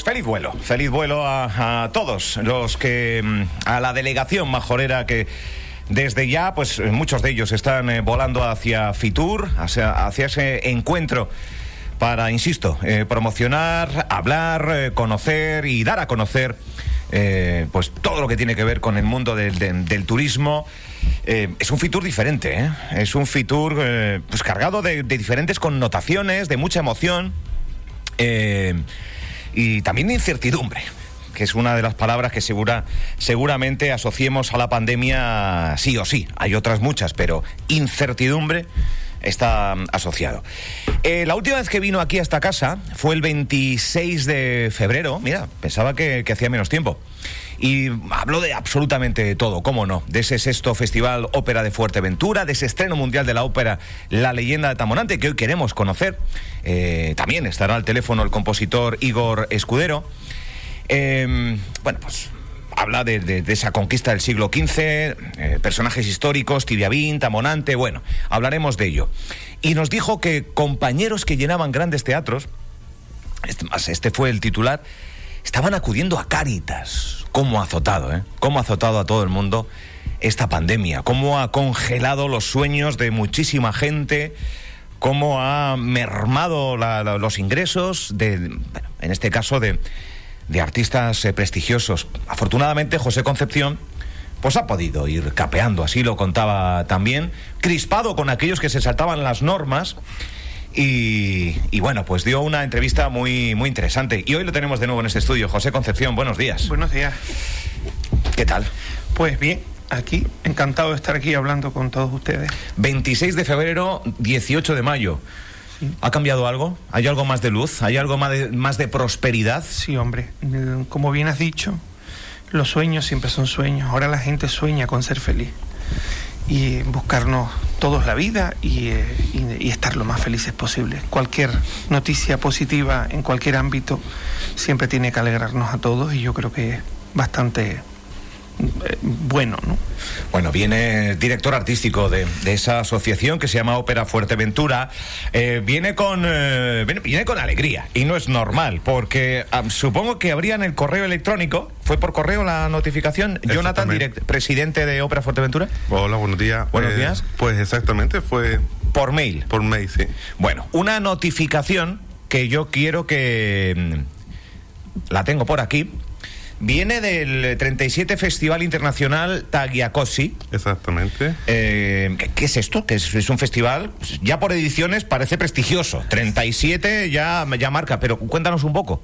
Pues feliz vuelo, feliz vuelo a, todos los que, mm, a la delegación majorera que desde ya, pues muchos de ellos están eh, volando hacia Fitur, hacia, ese encuentro para, insisto, eh, promocionar, hablar, eh, conocer y dar a conocer eh, pues todo lo que tiene que ver con el mundo del, turismo. Eh, es un Fitur diferente, ¿eh? es un Fitur eh, pues cargado de, de diferentes connotaciones, de mucha emoción eh, y también de incertidumbre que es una de las palabras que segura, seguramente asociemos a la pandemia sí o sí. Hay otras muchas, pero incertidumbre está asociado. Eh, la última vez que vino aquí a esta casa fue el 26 de febrero. Mira, pensaba que, que hacía menos tiempo. Y habló de absolutamente todo, cómo no, de ese sexto Festival Ópera de Fuerteventura, de ese estreno mundial de la ópera La leyenda de Tamonante, que hoy queremos conocer. Eh, también estará al teléfono el compositor Igor Escudero. Eh, bueno, pues habla de, esa conquista del siglo XV, eh, personajes históricos, Tibiabín, Tamonante, bueno, hablaremos de ello. Y nos dijo que compañeros que llenaban grandes teatros, este, este fue el titular, estaban acudiendo a Cáritas. ¿Cómo ha azotado, eh? ¿Cómo ha azotado a todo el mundo esta pandemia? ¿Cómo ha congelado los sueños de muchísima gente? ¿Cómo ha mermado la- los ingresos de, en este caso, de, de artistas eh, prestigiosos? Afortunadamente, José Concepción pues ha podido ir capeando, así lo contaba también, crispado con aquellos que se saltaban las normas. Y, y bueno, pues dio una entrevista muy, muy interesante. Y hoy lo tenemos de nuevo en este estudio. José Concepción, buenos días. Buenos días. ¿Qué tal? Pues bien, aquí, encantado de estar aquí hablando con todos ustedes. 26 de febrero, 18 de mayo. ¿Ha cambiado algo? ¿Hay algo más de luz? ¿Hay algo más de, más de prosperidad? Sí, hombre, mm, como bien has dicho, los sueños siempre son sueños. Ahora la gente sueña con ser feliz y buscarnos todos la vida y, eh, y- estar lo más felices posible. Cualquier noticia positiva en cualquier ámbito siempre tiene que alegrarnos a todos y yo creo que es bastante eh, bueno, ¿no? Bueno, viene el director artístico de, de esa asociación que se llama Ópera Fuerteventura. Eh, viene, con, eh, viene, viene con alegría y no es normal, porque ah, supongo que habrían el correo electrónico. ¿Fue por correo la notificación? Jonathan, direct- presidente de Ópera Fuerteventura. Hola, buenos días. Buenos Eh, días. Pues exactamente, fue Por mail. por mail, sí. Bueno, una notificación que yo quiero que... mm, La tengo por aquí. Viene del 37 Festival Internacional Tagliacossi. Exactamente. Eh, ¿qué, qué es esto? Que es, es un festival, pues, ya por ediciones parece prestigioso. 37 ya, ya marca, pero cuéntanos un poco.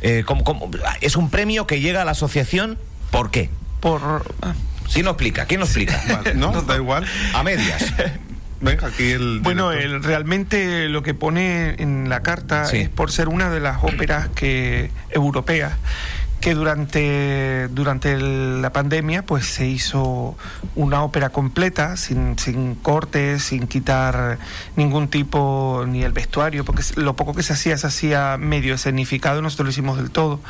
Eh, ¿cómo- cómo- ¿Es un premio que llega a la asociación? ¿Por qué? Por... ah, ¿Quién lo explica? ¿Quién lo explica? Vale, no, da igual. A medias. Venga, aquí el. Bueno, el- realmente lo que pone en la carta Sí. es por ser una de las óperas que europeas que durante, durante la pandemia pues se hizo una ópera completa sin, sin cortes, sin quitar ningún tipo ni el vestuario, porque lo poco que se hacía se hacía medio escenificado, nosotros lo hicimos del todo,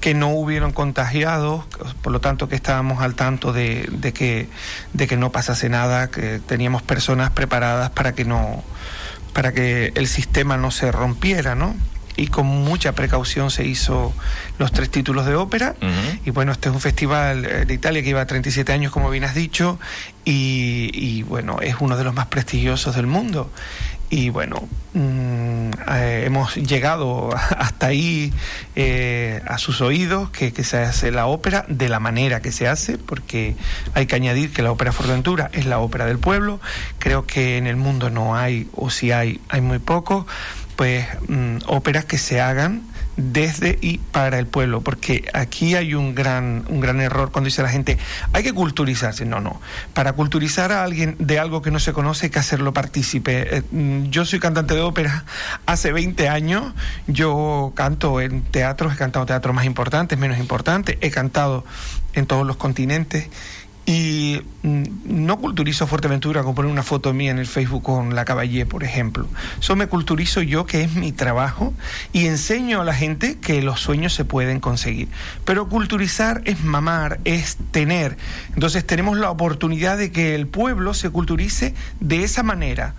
que no hubieron contagiados, por lo tanto que estábamos al tanto de, de que, de que no pasase nada, que teníamos personas preparadas para que no para que el sistema no se rompiera, ¿no? Y con mucha precaución se hizo los tres títulos de ópera. Y bueno, este es un festival eh, de Italia que lleva 37 años, como bien has dicho, y, y, bueno, es uno de los más prestigiosos del mundo. Y bueno, mm, eh, hemos llegado hasta ahí eh, a sus oídos que, que se hace la ópera de la manera que se hace, porque hay que añadir que la ópera Fuerteventura es la ópera del pueblo. Creo que en el mundo no hay, o si hay, hay muy poco, pues mm, óperas que se hagan desde y para el pueblo, porque aquí hay un gran, un gran error cuando dice la gente, hay que culturizarse. No, no. Para culturizar a alguien de algo que no se conoce hay que hacerlo partícipe. Eh, mm, Yo soy cantante de ópera hace 20 años, yo canto en teatros, he cantado teatros más importantes, menos importantes, he cantado en todos los continentes y mm, no culturizo Fuerteventura con poner una foto mía en el Facebook con la Caballé, por ejemplo. Eso me culturizo yo, que es mi trabajo, y enseño a la gente que los sueños se pueden conseguir. Pero culturizar es mamar, es tener. Entonces tenemos la oportunidad de que el pueblo se culturice de esa manera,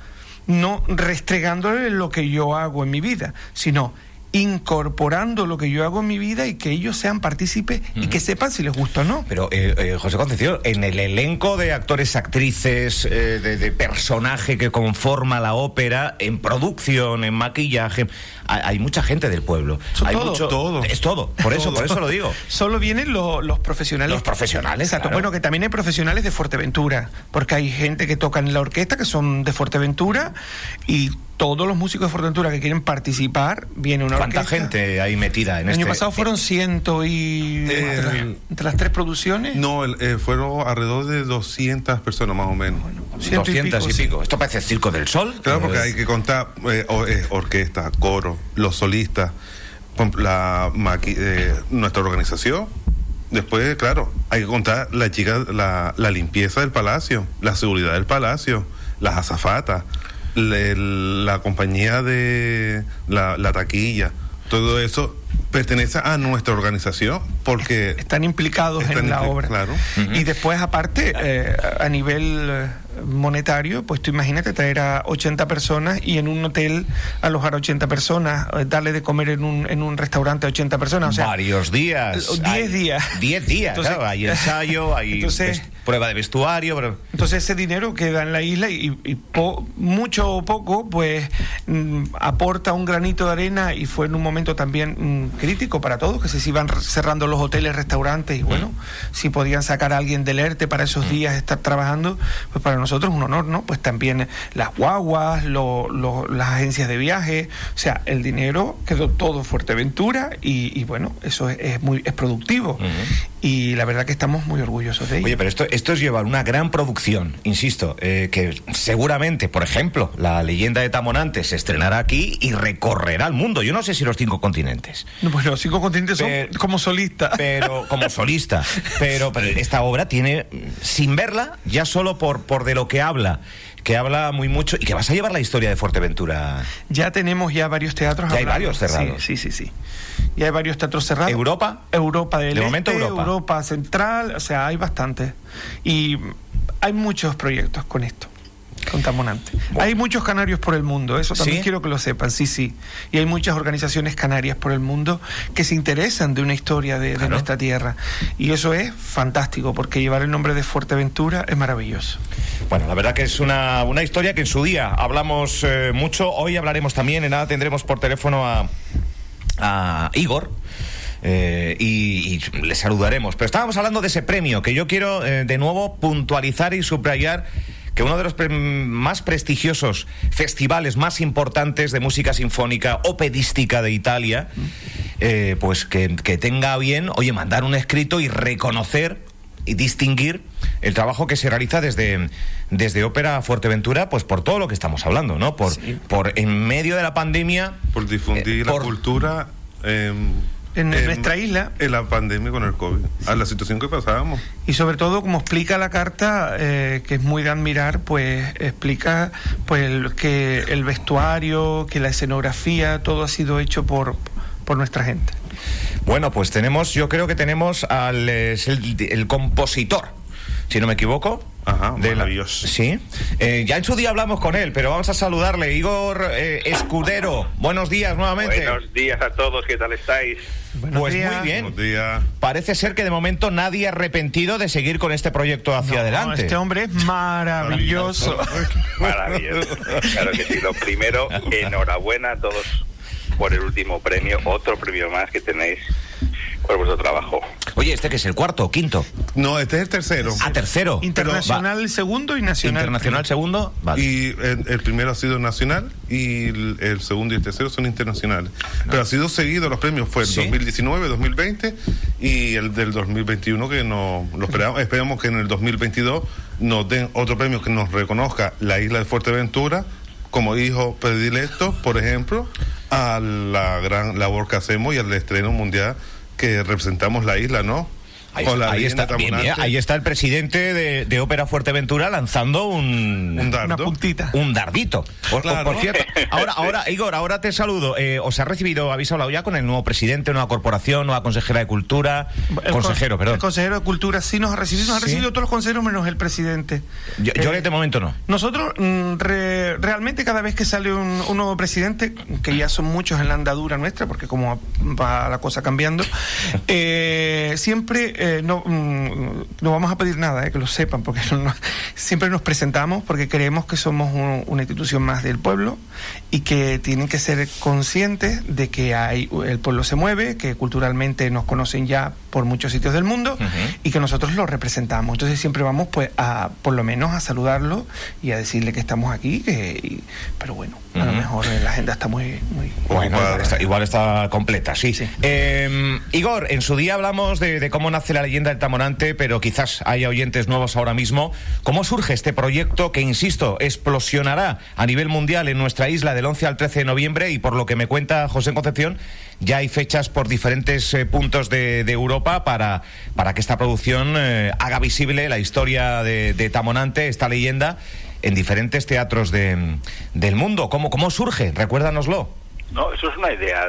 no restregándole lo que yo hago en mi vida, sino incorporando lo que yo hago en mi vida y que ellos sean partícipes y que sepan si les gusta o no. Pero, eh, eh, José Concepción, en el elenco de actores, actrices, eh, de, de personaje que conforma la ópera, en producción, en maquillaje, hay, hay mucha gente del pueblo. Son hay todo. mucho, Todo. Es todo, por eso, por eso lo digo. Solo vienen lo- los profesionales. Los profesionales, Exacto. claro. Bueno, que también hay profesionales de Fuerteventura, porque hay gente que toca en la orquesta que son de Fuerteventura y todos los músicos de Fuerteventura que quieren participar, viene una ¿Cuánta orquesta. gente hay metida en El año este? pasado fueron ciento y... Eh, entre, las, entre las tres producciones. No, el- eh, fueron alrededor de 200 personas más o menos. ciento 200 y pico. Esto parece el Circo del Sol. Claro, porque Eh, hay que contar eh, o- eh, orquesta, coro, los solistas, la maqui- eh, nuestra organización. Después, claro, hay que contar la chica, la, la limpieza del palacio, la seguridad del palacio, las azafatas, le- la compañía de la, la taquilla, todo eso pertenece a nuestra organización porque Están implicados Están en la obra. claro. Y después, aparte, eh, a nivel eh, monetario, pues tú imagínate traer a 80 personas y en un hotel alojar a 80 personas, eh, darle de comer en un, en un restaurante a 80 personas. O sea, varios días. o diez Hay- días. Diez días, Entonces- claro. Hay ensayo, hay Entonces- prueba de vestuario. pero- Entonces ese dinero queda en la isla y, y po- mucho o poco pues mm, aporta un granito de arena y fue en un momento también mm, crítico para todos, que se iban cerrando los hoteles, restaurantes y bueno, si podían sacar a alguien del ERTE para esos días estar trabajando, pues para nosotros es un honor, ¿no? Pues también las guaguas, lo- lo- las agencias de viaje, o sea, el dinero quedó todo en Fuerteventura y, y bueno, eso es, es muy es productivo y la verdad que estamos muy orgullosos de ello. Oye, pero esto, esto es llevar una gran producción, insisto, eh, que seguramente, por ejemplo, la leyenda de Tamonante se estrenará aquí y recorrerá el mundo. Yo no sé si los cinco continentes. No, Pues los cinco continentes son Pero- como solistas. pero como solista. Pero, pero esta obra tiene, sin verla, ya solo por, por de lo que habla, que habla muy mucho y que vas a llevar la historia de Fuerteventura. Ya tenemos ya varios teatros. Ya hay varios cerrados. Sí, sí, sí, sí. Ya hay varios teatros cerrados. ¿Europa? Europa del De momento Este, Europa. Central, o sea, hay bastantes. Y hay muchos proyectos con esto. Con Tamonante. Hay muchos canarios por el mundo, eso también ¿Sí? quiero que lo sepan, sí, sí. Y hay muchas organizaciones canarias por el mundo que se interesan de una historia de, nuestra tierra. Y eso es fantástico, porque llevar el nombre de Fuerteventura es maravilloso. Bueno, la verdad que es una, una historia que en su día hablamos eh, mucho. Hoy hablaremos también, en nada tendremos por teléfono a, a Igor. eh, y, y le saludaremos. Pero estábamos hablando de ese premio que yo quiero eh, de nuevo puntualizar y subrayar que uno de los pre- más prestigiosos festivales más importantes de música sinfónica operística de Italia, eh, pues que, que tenga bien, oye, mandar un escrito y reconocer y distinguir el trabajo que se realiza desde, desde Ópera Fuerteventura, pues por todo lo que estamos hablando, ¿no? Por, por en medio de la pandemia. por difundir eh, la por- cultura em, En nuestra isla. En la pandemia con el COVID, a la situación que pasábamos. Y sobre todo, como explica la carta, eh, que es muy de admirar, pues explica pues el- que el vestuario, que la escenografía, todo ha sido hecho por, por nuestra gente. Bueno, pues tenemos, yo creo que tenemos al es el, el compositor, si no me equivoco. Ajá, de la- maravilloso. sí. Eh, ya en su día hablamos con él, pero vamos a saludarle. Igor eh, Escudero, buenos días nuevamente. Buenos días a todos, ¿qué tal estáis? Buenos Pues días. muy bien. Buenos días. Parece ser que de momento nadie ha arrepentido de seguir con este proyecto hacia No, adelante. Este hombre es maravilloso. Maravilloso. Claro que sí. Lo primero, enhorabuena a todos por el último premio, otro premio más que tenéis por vuestro trabajo. Oye, ¿este que es el cuarto o quinto? No, este es el tercero. Ah, tercero. Internacional segundo y nacional. Internacional segundo. Vale. Y el, el primero ha sido nacional y el, el segundo y el tercero son internacionales. Pero ha sido seguido, los premios fue el Sí. 2019, 2020 y el del 2021 que no lo esperamos. Esperamos que en el 2022 nos den otro premio que nos reconozca la isla de Fuerteventura como hijo predilecto, por ejemplo, a la gran labor que hacemos y al estreno mundial que representamos la isla, ¿no? Ahí, está, bien, Tamonante. bien, ahí está el presidente de, de Ópera Fuerteventura lanzando un, Un dardo. Una puntita. un dardito. Por, Claro. por cierto, ahora, ahora, Igor, ahora te saludo. Eh, ¿Os ha recibido, habéis hablado ya con el nuevo presidente, nueva corporación, nueva consejera de Cultura? El consejero, con- perdón. El consejero de Cultura sí nos ha recibido, nos ha recibido todos los consejeros menos el presidente. Yo, yo Eh, en este momento no. Nosotros mm, re- realmente cada vez que sale un, un nuevo presidente, que ya son muchos en la andadura nuestra, porque como va la cosa cambiando, eh, siempre eh, no, mm, no vamos a pedir nada, eh, que lo sepan, porque no- siempre nos presentamos porque creemos que somos un- una institución más del pueblo y que tienen que ser conscientes de que hay, el pueblo se mueve, que culturalmente nos conocen ya por muchos sitios del mundo y que nosotros lo representamos. Entonces siempre vamos pues a por lo menos a saludarlo y a decirle que estamos aquí, que, y- pero bueno, a lo mejor la agenda está muy... muy Bueno, igual está, igual está completa, sí. Sí. Eh, Igor, en su día hablamos de, de cómo nace la leyenda del Tamorante, pero quizás haya oyentes nuevos ahora mismo. ¿Cómo surge este proyecto que, insisto, explosionará a nivel mundial en nuestra isla del 11 al 13 de noviembre? Y por lo que me cuenta José Concepción, ya hay fechas por diferentes eh, puntos de, de Europa para, para que esta producción eh, haga visible la historia de, de Tamonante, esta leyenda, en diferentes teatros de- del mundo. ¿Cómo, ¿Cómo surge? Recuérdanoslo. No, eso es una idea,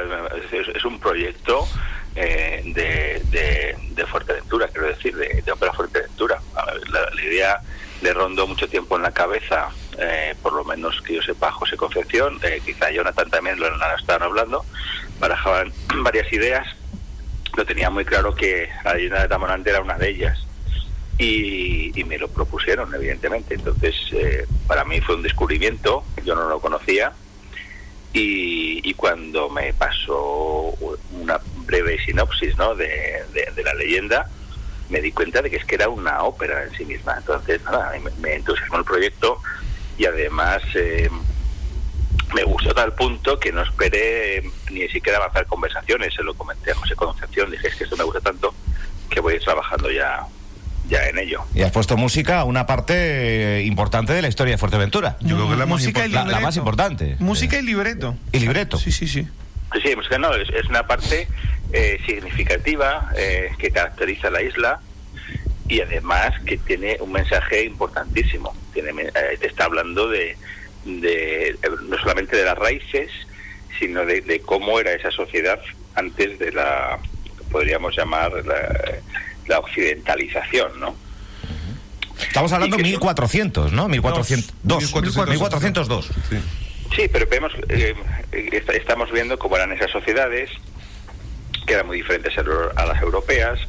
es, un proyecto eh, de, de, de Fuerteventura, quiero decir, de, de Ópera Fuerteventura. La, la idea le rondó mucho tiempo en la cabeza, eh, por lo menos que yo sepa, José Concepción, eh, quizá Jonathan también lo, estaban hablando, barajaban varias ideas, lo tenía muy claro que la leyenda de Tamonante era una de ellas. Y, y me lo propusieron, evidentemente. Entonces, eh, para mí fue un descubrimiento, yo no lo conocía, y, cuando me pasó una breve sinopsis ¿no? de, la leyenda, me di cuenta de que es que era una ópera en sí misma. Entonces, nada, me, me entusiasmó el proyecto y además eh, me gustó tal punto que no esperé ni siquiera avanzar conversaciones. Se lo comenté a José Concepción, dije, es que esto me gusta tanto que voy a ir trabajando ya, ya en ello. Y has puesto música a una parte eh, importante de la historia de Fuerteventura. Yo creo que la más Música y La, la más importante. Música Eh, y libreto. y libreto. Sí, sí, sí. Sí, música no, es, es una parte eh, significativa eh, que caracteriza la isla y además que tiene un mensaje importantísimo. Tiene, eh, te está hablando de, de, eh, no solamente de las raíces, sino de, de cómo era esa sociedad antes de la, podríamos llamar, la, la occidentalización, ¿no? Estamos hablando que- 1400, ¿no? 1400, dos. 1402. 1402. Sí. Sí, pero vemos, eh, est- estamos viendo cómo eran esas sociedades, que eran muy diferentes a las europeas,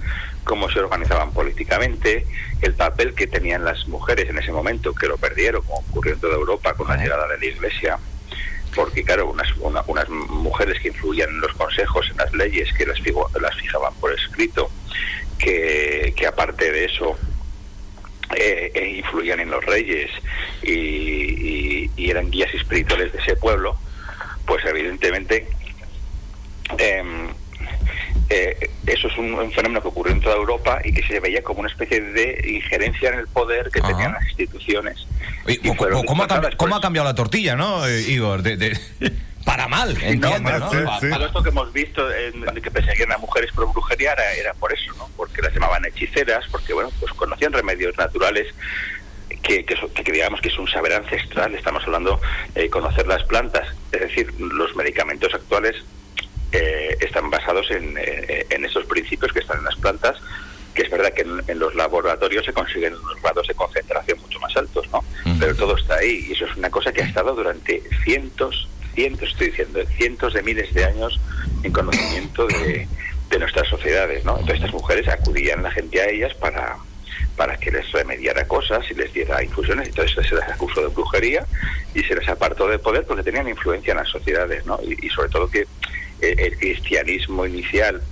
cómo se organizaban políticamente, el papel que tenían las mujeres en ese momento, que lo perdieron, como ocurrió en toda Europa con la llegada de la Iglesia, porque claro, unas, una- unas mujeres que influían en los consejos, en las leyes, que las, las fijaban por escrito, que, que aparte de eso eh, eh, influían en los reyes y, y- y eran guías espirituales de ese pueblo, pues evidentemente em, eh, eso es un, un fenómeno que ocurrió en toda Europa y que se veía como una especie de injerencia en el poder que Ajá. tenían las instituciones. Oye, ¿cómo- fueron ¿Cómo, ha cómo ha cambiado la tortilla, no, eh, Igor? De- de- para mal, entiendo, ¿no? sí, sí. Todo esto que hemos visto en, que perseguían a mujeres por brujería era, era por eso, ¿no? Porque las llamaban hechiceras, porque bueno, pues conocían remedios naturales que, que, digamos que es un saber ancestral. Estamos hablando de conocer las plantas, es decir, los medicamentos actuales eh, están basados en, eh, en esos principios que están en las plantas, que es verdad que en, en los laboratorios se consiguen unos grados de concentración mucho más altos, ¿no? Pero todo está ahí y eso es una cosa que ha estado durante cientos, cientos, estoy diciendo, cientos de miles de años en conocimiento de, de nuestras sociedades, ¿no? Entonces estas mujeres acudían la gente a ellas para para que les remediara cosas y les diera infusiones, entonces se les acusó de brujería y se les apartó de poder porque tenían influencia en las sociedades, ¿no? Y, sobre todo que el cristianismo inicial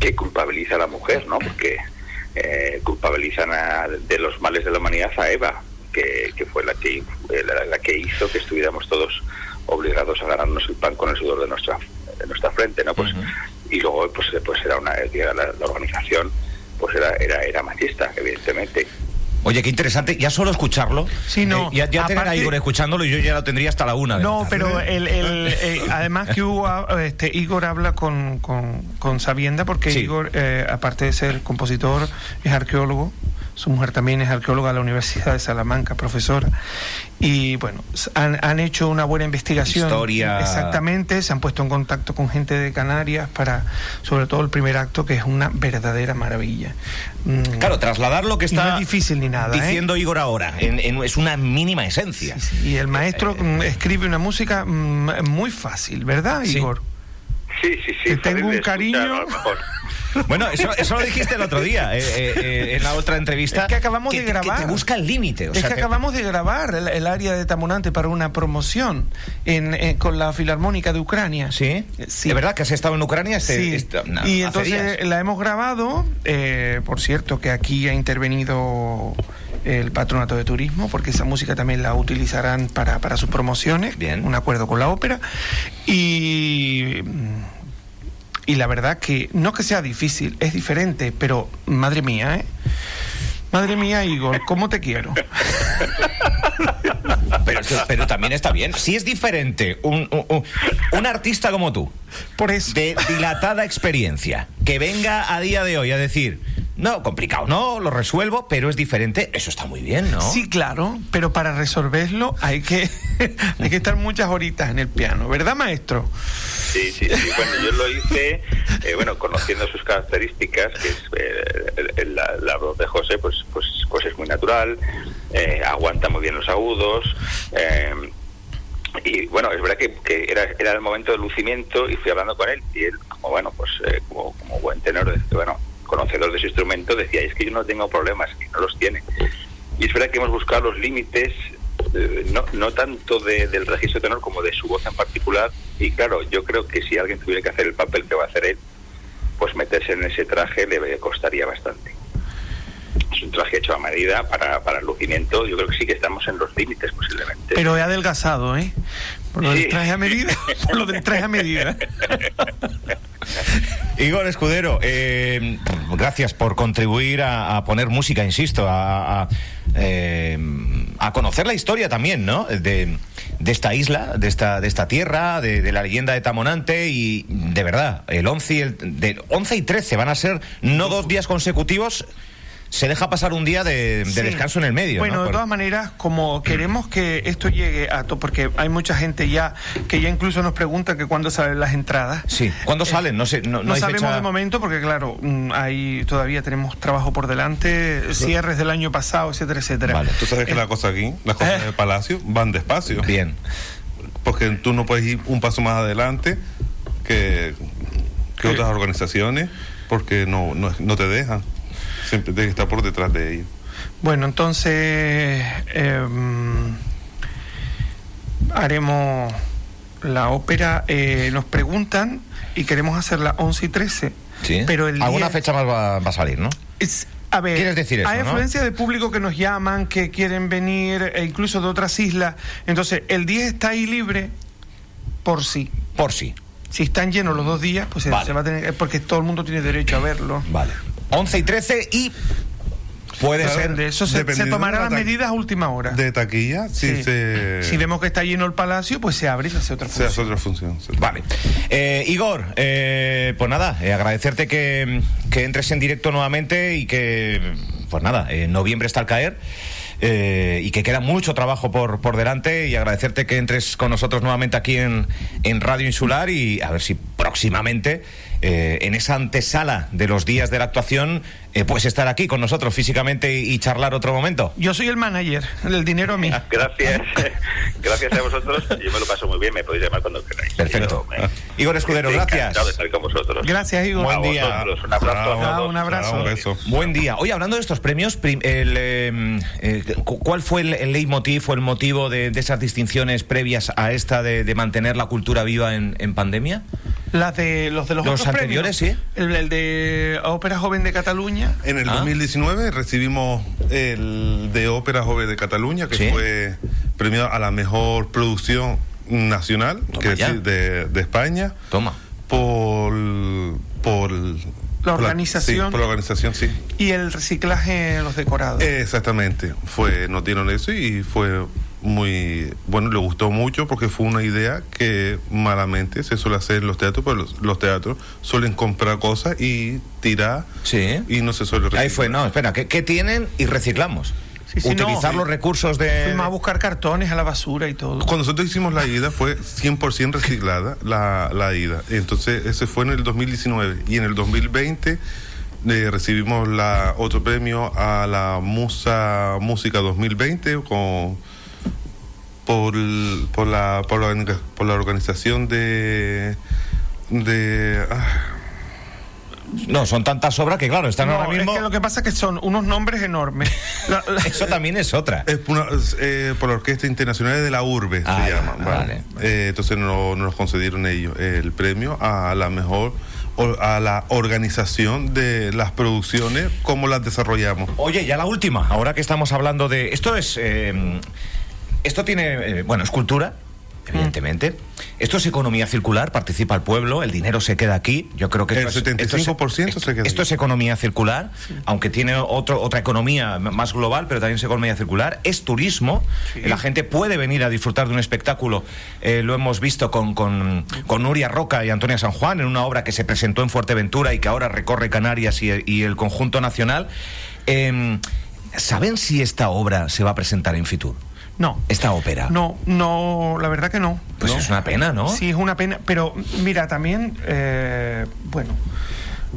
que culpabiliza a la mujer, ¿no? Porque eh, culpabilizan a- de los males de la humanidad a Eva, que, que fue la que, la, la que hizo que estuviéramos todos obligados a ganarnos el pan con el sudor de nuestra de nuestra frente, ¿no? Pues y luego pues pues era una la, la organización pues era era era machista, evidentemente. Oye, qué interesante. Ya solo escucharlo. Sí, no. eh, ya ya tener a Aparte- Igor escuchándolo, yo ya lo tendría hasta la una. No, pero el, el, eh, además que Hugo, este, Igor habla con, con, con Sabienda porque Sí. Igor, eh, aparte de ser compositor, es arqueólogo. Su mujer también es arqueóloga de la Universidad de Salamanca, profesora. Y bueno, han, han hecho una buena investigación. Historia. Exactamente, se han puesto en contacto con gente de Canarias para, sobre todo el primer acto, que es una verdadera maravilla. Mm, Claro, trasladar lo que Y está no es difícil ni nada, ¿eh? diciendo Igor ahora. en- en- es una mínima esencia. Sí, sí, Y el maestro mm, escribe una música mm, muy fácil, ¿verdad. Igor? Sí, sí, sí. Te fácil tengo un cariño. Bueno, eso, eso lo dijiste el otro día, eh, eh, eh, en la otra entrevista. Es que acabamos de grabar. Que te busca el límite. o es sea, que te- acabamos de grabar el, el área de Tamonante para una promoción en, en- con la Filarmónica de Ucrania. ¿Sí? Sí. ¿De verdad que has estado en Ucrania? Este, Sí. este- no, y hace entonces días? la hemos grabado, eh, por cierto, que aquí ha intervenido el patronato de turismo, porque esa música también la utilizarán para, para sus promociones, Bien. un acuerdo con la ópera. Y, y la verdad que no que sea difícil, es diferente, pero madre mía, ¿eh? Madre mía, Igor, ¿cómo te quiero? Pero, pero también está bien. Si es diferente un, un- un- un artista como tú, Por eso. de dilatada experiencia, que venga a día de hoy a decir, no, complicado, no, lo resuelvo, pero es diferente, eso está muy bien, ¿no? Sí, claro, pero para resolverlo hay que, hay que estar muchas horitas en el piano, ¿verdad, maestro? Sí, sí, sí. Bueno, yo lo hice, eh, bueno, conociendo sus características, que es eh, la, la voz de José, pues, pues, pues es muy natural, eh, aguanta muy bien los agudos. eh, y bueno, es verdad que, que era, era el momento de lucimiento y fui hablando con él. Y él, como bueno, pues eh, como, buen tenor, bueno, conocedor de su instrumento, decía: Es que yo no tengo problemas, y no los tiene. Y es verdad que hemos buscado los límites, eh, no, no tanto de- del registro tenor como de su voz en particular. Y claro, yo creo que si alguien tuviera que hacer el papel que va a hacer él, pues meterse en ese traje le costaría bastante. Es un traje hecho a medida para, para el lucimiento. Yo creo que sí que estamos en los límites posiblemente. Pero he adelgazado, ¿eh? Por lo Sí. del traje a medida. Por lo del traje a medida. Igor Escudero, eh, gracias por contribuir a, a poner música, insisto, a, a, eh, a conocer la historia también, ¿no? De, de esta isla, de esta, de esta tierra, de, de la leyenda de Tamonante y de verdad, el 11 y, el, de 11 y 13 van a ser no dos días consecutivos. Se deja pasar un día de, de Sí. descanso en el medio. Bueno, ¿no? de Por- todas maneras, como queremos que esto llegue a todo, porque hay mucha gente ya que ya incluso nos pregunta que cuándo salen las entradas. Sí, ¿cuándo salen? No sé, no, No, no hay sabemos fecha- de momento porque claro, mm, ahí todavía tenemos trabajo por delante, cierres del año pasado, etcétera, etcétera. Vale. Tú sabes que la cosa aquí, las cosas Eh. del palacio van despacio. Bien. Porque tú no puedes ir un paso más adelante que, que otras organizaciones porque no, no, no te dejan. Siempre tienes que estar por detrás de ellos. Bueno, entonces em, haremos la ópera. eh, nos preguntan y queremos hacerla 11 y 13. Sí. Pero el Alguna 10 fecha más va, va a salir, ¿no? es- a ver, ¿Quieres decir eso, hay no? afluencia de público que nos llaman, que quieren venir, e incluso de otras islas. Entonces, el 10 está ahí libre por sí. Por sí. Si están llenos los dos días, pues Vale. se va a tener, porque todo el mundo tiene derecho a verlo. Vale. 11 y 13 y puede Claro, ser... De eso se, se tomarán las medidas a última hora. De taquilla, si Sí. se, Si vemos que está lleno el palacio, pues se abre y se hace otra se hace función. otra función. sí. Vale. Eh, Igor, eh, pues nada, eh, agradecerte que, que entres en directo nuevamente y que, pues nada, en noviembre está al caer. eh, y que queda mucho trabajo por, por delante y agradecerte que entres con nosotros nuevamente aquí en, en Radio Insular y a ver si próximamente eh, en esa antesala de los días de la actuación eh, puedes estar aquí con nosotros físicamente y, y charlar otro momento. Yo soy el manager, el dinero a mí. Gracias, gracias a vosotros. Yo me lo paso muy bien, me podéis llamar cuando queráis. Perfecto. Yo me- Igor Escudero, estoy gracias. de estar con vosotros. Gracias, Igor. Buen día. un abrazo. a Chao. todos. Ah, un abrazo. Un. Buen día. Oye, hablando de estos premios, el, eh, eh, cu- ¿cuál fue el, el leitmotiv o el motivo de, de esas distinciones previas a esta de, de mantener la cultura viva en, en pandemia? Las de, los de los, Los otros anteriores, premios. sí. El, el de Ópera Joven de Cataluña. En el Ah. 2019 recibimos el de Ópera Joven de Cataluña, que Sí. fue premiado a la mejor producción nacional, que decir, de, de España, Toma. por por la organización. sí, por la organización, sí. Y el reciclaje en los decorados. Exactamente. Fue, nos dieron eso y fue muy bueno, le gustó mucho porque fue una idea que malamente se suele hacer en los teatros, pero los, teatros suelen comprar cosas y tirar sí. y no se suele reciclar. Ahí fue, no, espera, ¿qué, tienen y reciclamos? utilizar los recursos de... Fuimos a buscar cartones a la basura y todo. Cuando nosotros hicimos la ida fue 100% reciclada la, la ida. Entonces ese fue en el 2019 y en el 2020 eh, recibimos la, otro premio a la Musa Música 2020 con por, por, la, por, la, por la organización de... de ah. No, son tantas obras que, claro, están ahora mismo. Es que lo que pasa es que son unos nombres enormes. Eso también es otra. Es eh, por, la Orquesta Internacional de la Urbe, se ah, llama. Vale. Eh, entonces no, nos concedieron ellos el premio a la mejor a la organización de las producciones, cómo las desarrollamos. Oye, ya la última, ahora que estamos hablando de. Esto es. Eh, esto tiene, eh, bueno, es cultura, evidentemente. Esto es economía circular, participa el pueblo, el dinero se queda aquí. Yo creo que el 75% esto se queda Esto es economía circular, aunque tiene otro, otra economía más global, pero también es economía circular. Es turismo. La gente puede venir a disfrutar de un espectáculo. Eh, lo hemos visto con, con, con, Nuria Roca y Antonia San Juan en una obra que se presentó en Fuerteventura y que ahora recorre Canarias y, y el conjunto nacional. Em, ¿Saben si esta obra se va a presentar en Fitur? No. ¿Esta ópera? No, no, la verdad que no. Pues es una pena, ¿no? Sí, es una pena. Pero mira, también, eh, bueno.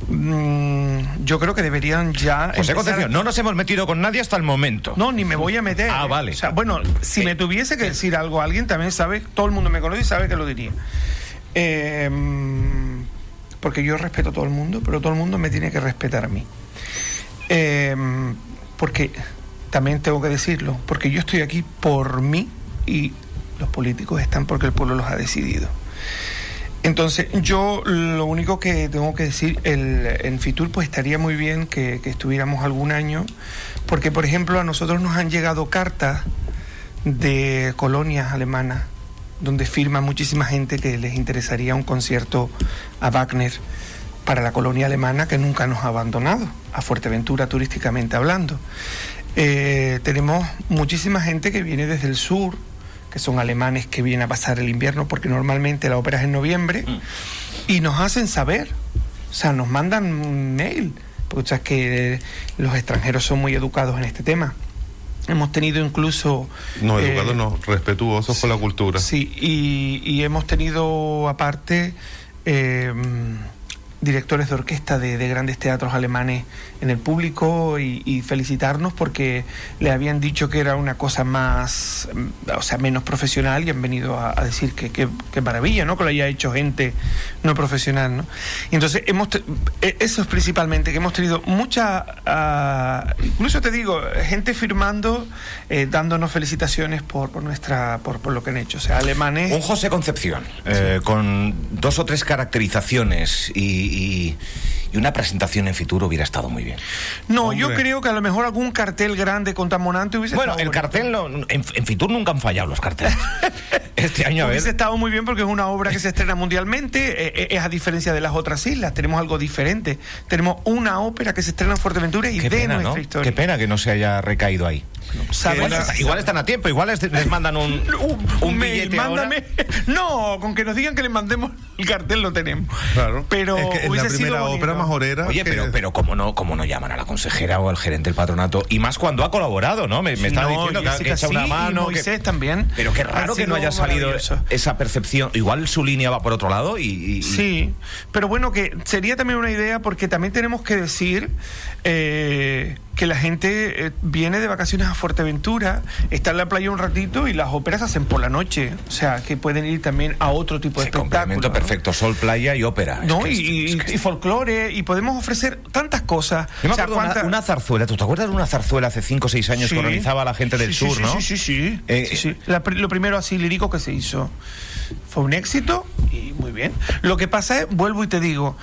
Mm, yo creo que deberían ya. José Concepción, no nos hemos metido con nadie hasta el momento. No, ni me voy a meter. Ah, vale. O sea, bueno, si me tuviese que decir algo a alguien, también sabe, todo el mundo me conoce y sabe que lo diría. Eh, porque yo respeto a todo el mundo, pero todo el mundo me tiene que respetar a mí. Eh, porque también tengo que decirlo, porque yo estoy aquí por mí y los políticos están porque el pueblo los ha decidido. Entonces, yo lo único que tengo que decir, el, en Fitur pues estaría muy bien que, estuviéramos algún año, porque por ejemplo a nosotros nos han llegado cartas de colonias alemanas donde firma muchísima gente que les interesaría un concierto a Wagner para la colonia alemana que nunca nos ha abandonado, a Fuerteventura turísticamente hablando. Eh, tenemos muchísima gente que viene desde el sur, que son alemanes que vienen a pasar el invierno, porque normalmente la ópera es en noviembre, mm. y nos hacen saber, o sea, nos mandan un mail, porque sabes que los extranjeros son muy educados en este tema. Hemos tenido incluso... No, educados eh, no, respetuosos con la cultura. Sí, y, hemos tenido aparte... Eh, directores de orquesta de, grandes teatros alemanes en el público y, felicitarnos porque le habían dicho que era una cosa más, o sea, menos profesional y han venido a, decir que, que, maravilla, ¿no? Que lo haya hecho gente no profesional, ¿no? Y entonces, hemos e, eso es principalmente, que hemos tenido mucha, ah, incluso te digo, gente firmando, eh, dándonos felicitaciones por, por nuestra, por, por, lo que han hecho, o sea, alemanes... Un José Concepción, eh, con dos o tres caracterizaciones y y, una presentación en Fitur hubiera estado muy bien. No, yo creo que a lo mejor algún cartel grande contaminante hubiese Bueno, el cartel, en, Fitur nunca han fallado los carteles. este año a ver. Hubiese estado muy bien porque es una obra que se estrena mundialmente, eh, eh, es a diferencia de las otras islas, tenemos algo diferente. Tenemos una ópera que se estrena en Fuerteventura y de nuestra historia. Qué pena que no se haya recaído ahí. Igual, están a tiempo, igual les, mandan un, un, billete mándame. No, con que nos digan que les mandemos el cartel lo tenemos. Claro. Pero es la primera ópera majorera. Oye, pero, pero ¿cómo no, cómo no llaman a la consejera o al gerente del patronato? Y más cuando ha colaborado, ¿no? Me, me estaba diciendo que, ha echa una mano. Y también. Pero qué raro que no haya salido esa percepción. Igual su línea va por otro lado y, Sí, pero bueno, que sería también una idea porque también tenemos que decir. Eh, que la gente eh, viene de vacaciones a Fuerteventura, está en la playa un ratito y las óperas hacen por la noche. O sea, que pueden ir también a otro tipo de espectáculo. perfecto, sol, playa y ópera. No, y, folclore, y podemos ofrecer tantas cosas. Yo me una, zarzuela, ¿tú te acuerdas de una zarzuela hace 5 o 6 años que organizaba la gente del sur, no? Sí, sí, eh, sí. lo primero así lírico que se hizo. Fue un éxito y muy bien. Lo que pasa es, vuelvo y te digo,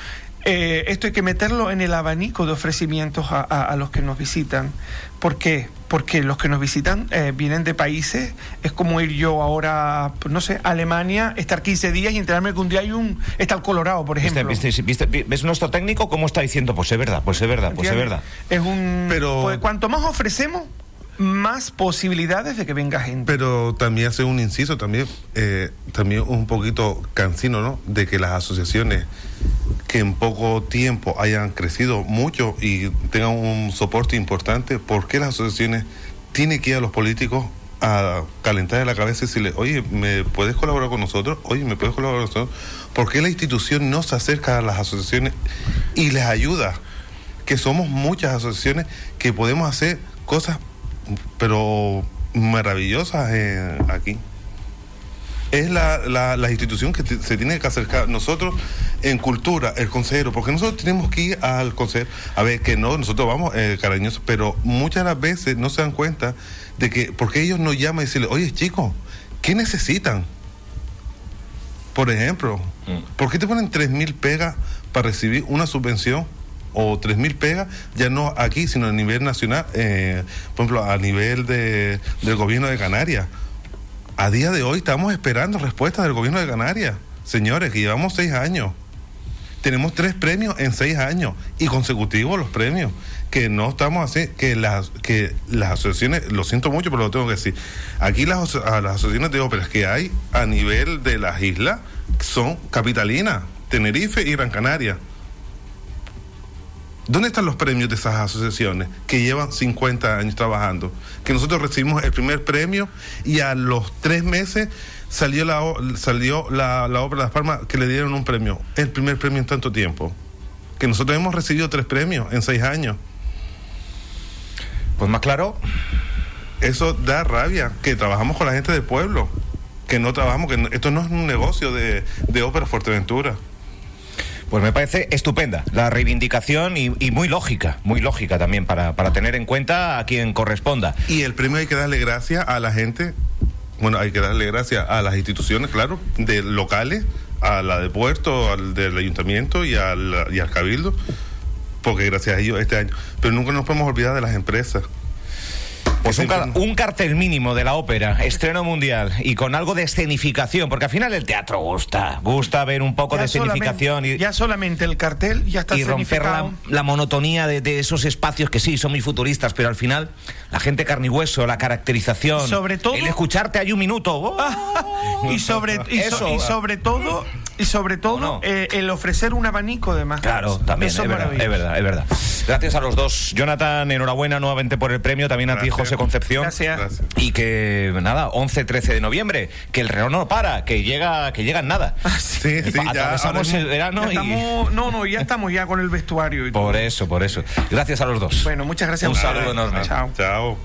eh, esto hay que meterlo en el abanico de ofrecimientos a, los que nos visitan. ¿Por qué? porque los que nos visitan eh, vienen de países, es como ir yo ahora, no sé, a Alemania, estar 15 días y enterarme que un día hay un, está el Colorado, por ejemplo. ¿Viste, viste, viste, ¿Ves nuestro técnico cómo está diciendo? Pues es verdad, pues es verdad, pues es verdad. Es un... Pero- pues, cuanto más ofrecemos, más posibilidades de que venga gente. Pero también hace un inciso, también, eh, también un poquito cansino, ¿no? De que las asociaciones que en poco tiempo hayan crecido mucho y tengan un soporte importante, ¿por qué las asociaciones tienen que ir a los políticos a calentar la cabeza y decirle, oye, ¿me puedes colaborar con nosotros? Oye, ¿me puedes colaborar con nosotros? ¿Por qué la institución no se acerca a las asociaciones y les ayuda? Que somos muchas asociaciones que podemos hacer cosas, pero maravillosas eh, aquí es la, la, la institución que se tiene que acercar. Nosotros en cultura, el consejero, porque nosotros tenemos que ir al consejero. A ver, que no, nosotros vamos eh, cariñosos, pero muchas de las veces no se dan cuenta de que, porque ellos nos llaman y decirle, oye chicos, ¿qué necesitan? Por ejemplo, Mm. ¿por qué te ponen tres mil pegas para recibir una subvención? O tres mil pegas, ya no aquí, sino a nivel nacional, eh, por ejemplo, a nivel de, del gobierno de Canarias. A día de hoy estamos esperando respuestas del gobierno de Canarias. Señores, que llevamos seis años. Tenemos tres premios en seis años y consecutivos los premios. Que no estamos así, que las, que las asociaciones, lo siento mucho, pero lo tengo que decir. Aquí las, las asociaciones de óperas que hay a nivel de las islas son capitalinas, Tenerife y Gran Canaria. ¿Dónde están los premios de esas asociaciones que llevan 50 años trabajando? Que nosotros recibimos el primer premio y a los tres meses salió la, salió la, la obra de Las Palmas que le dieron un premio, el primer premio en tanto tiempo. Que nosotros hemos recibido tres premios en seis años. Pues más claro, Eso da rabia, que trabajamos con la gente del pueblo, que no trabajamos, que no- esto no es un negocio de, de ópera Fuerteventura. Pues me parece estupenda la reivindicación y, muy lógica, muy lógica también para, para tener en cuenta a quien corresponda. Y el premio hay que darle gracias a la gente, bueno, hay que darle gracias a las instituciones, claro, de locales, a la de Puerto, al del ayuntamiento y al, y al cabildo, porque gracias a ellos este año. Pero nunca nos podemos olvidar de las empresas. Pues un, car- siempre- un cartel mínimo de la ópera, estreno mundial y con algo de escenificación, porque al final el teatro gusta, gusta ver un poco Ya de escenificación y, ya solamente el cartel ya está y romper la, la monotonía de, de esos espacios que sí son muy futuristas, pero al final la gente carne y hueso, la caracterización, Sobre todo- el escucharte hay un minuto. ¡oh! y sobre y, so- Eso, y sobre todo y sobre todo no? eh, el ofrecer un abanico de más Claro, también, Eso es verdad, maravilloso. es verdad, es verdad. Gracias a los dos. Jonathan, enhorabuena nuevamente por el premio, también a ti. José Concepción. Gracias. Gracias. Y que, nada, 11-13 de noviembre, que el reloj no para, que llega, que llega en nada. Sí, sí, ya. Atravesamos ahora el verano Ya y... estamos, no, no, ya estamos ya con el vestuario y todo. Por eso, por eso. Gracias a los dos. Bueno, muchas gracias. Un saludo enorme. Chao. Chao.